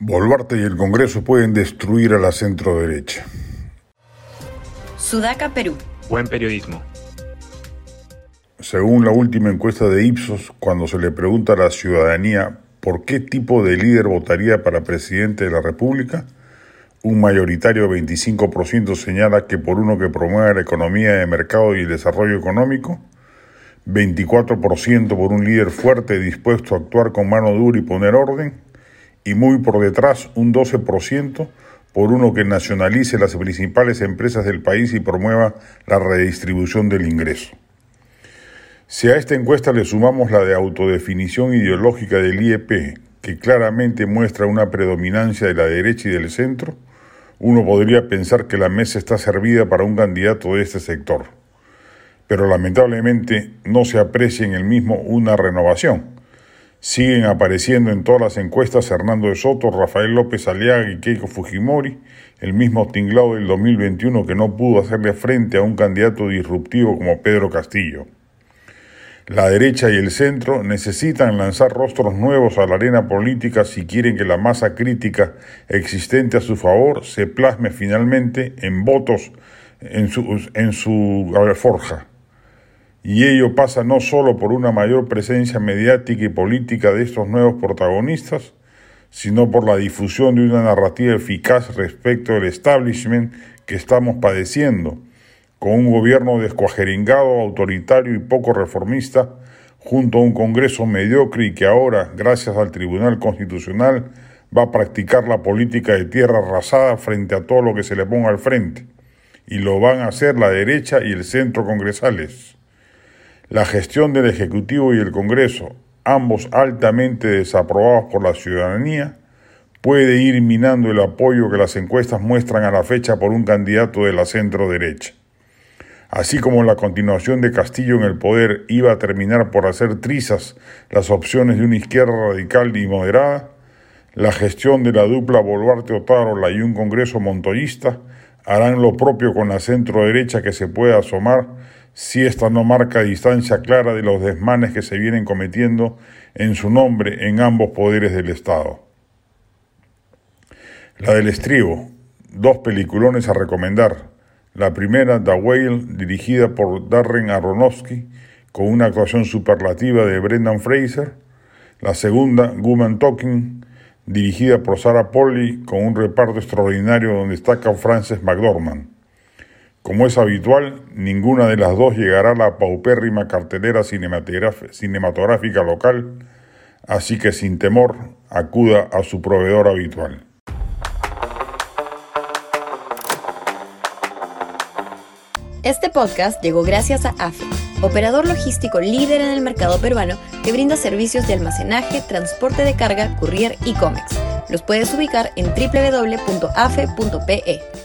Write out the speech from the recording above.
Boluarte y el Congreso pueden destruir a la centro-derecha. Sudaca, Perú. Buen periodismo. Según la última encuesta de Ipsos, cuando se le pregunta a la ciudadanía por qué tipo de líder votaría para presidente de la República, un mayoritario 25% señala que por uno que promueva la economía de mercado y el desarrollo económico, 24% por un líder fuerte dispuesto a actuar con mano dura y poner orden, y muy por detrás un 12% por uno que nacionalice las principales empresas del país y promueva la redistribución del ingreso. Si a esta encuesta le sumamos la de autodefinición ideológica del IEP, que claramente muestra una predominancia de la derecha y del centro, uno podría pensar que la mesa está servida para un candidato de este sector. Pero lamentablemente no se aprecia en el mismo una renovación Siguen apareciendo en todas las encuestas Hernando de Soto, Rafael López Aliaga y Keiko Fujimori, el mismo tinglado del 2021 que no pudo hacerle frente a un candidato disruptivo como Pedro Castillo. La derecha y el centro necesitan lanzar rostros nuevos a la arena política si quieren que la masa crítica existente a su favor se plasme finalmente en votos en su, en su forja y ello pasa no solo por una mayor presencia mediática y política de estos nuevos protagonistas, sino por la difusión de una narrativa eficaz respecto del establishment que estamos padeciendo, con un gobierno descuajeringado, autoritario y poco reformista, junto a un Congreso mediocre y que ahora, gracias al Tribunal Constitucional, va a practicar la política de tierra arrasada frente a todo lo que se le ponga al frente. Y lo van a hacer la derecha y el centro congresales. La gestión del Ejecutivo y el Congreso, ambos altamente desaprobados por la ciudadanía, puede ir minando el apoyo que las encuestas muestran a la fecha por un candidato de la centro derecha. Así como la continuación de Castillo en el poder iba a terminar por hacer trizas las opciones de una izquierda radical y moderada, la gestión de la dupla Boluarte-Otárola y un Congreso montoyista harán lo propio con la centro derecha que se pueda asomar si esta no marca distancia clara de los desmanes que se vienen cometiendo en su nombre en ambos poderes del Estado. La del estribo, dos peliculones a recomendar. La primera, The Whale, dirigida por Darren Aronofsky, con una actuación superlativa de Brendan Fraser. La segunda, Woman Talking, dirigida por Sarah Polly, con un reparto extraordinario donde destaca Frances McDormand. Como es habitual, ninguna de las dos llegará a la paupérrima cartelera cinematográfica local, así que sin temor acuda a su proveedor habitual. Este podcast llegó gracias a AFE, operador logístico líder en el mercado peruano que brinda servicios de almacenaje, transporte de carga, courier y cómics. Los puedes ubicar en www.afe.pe.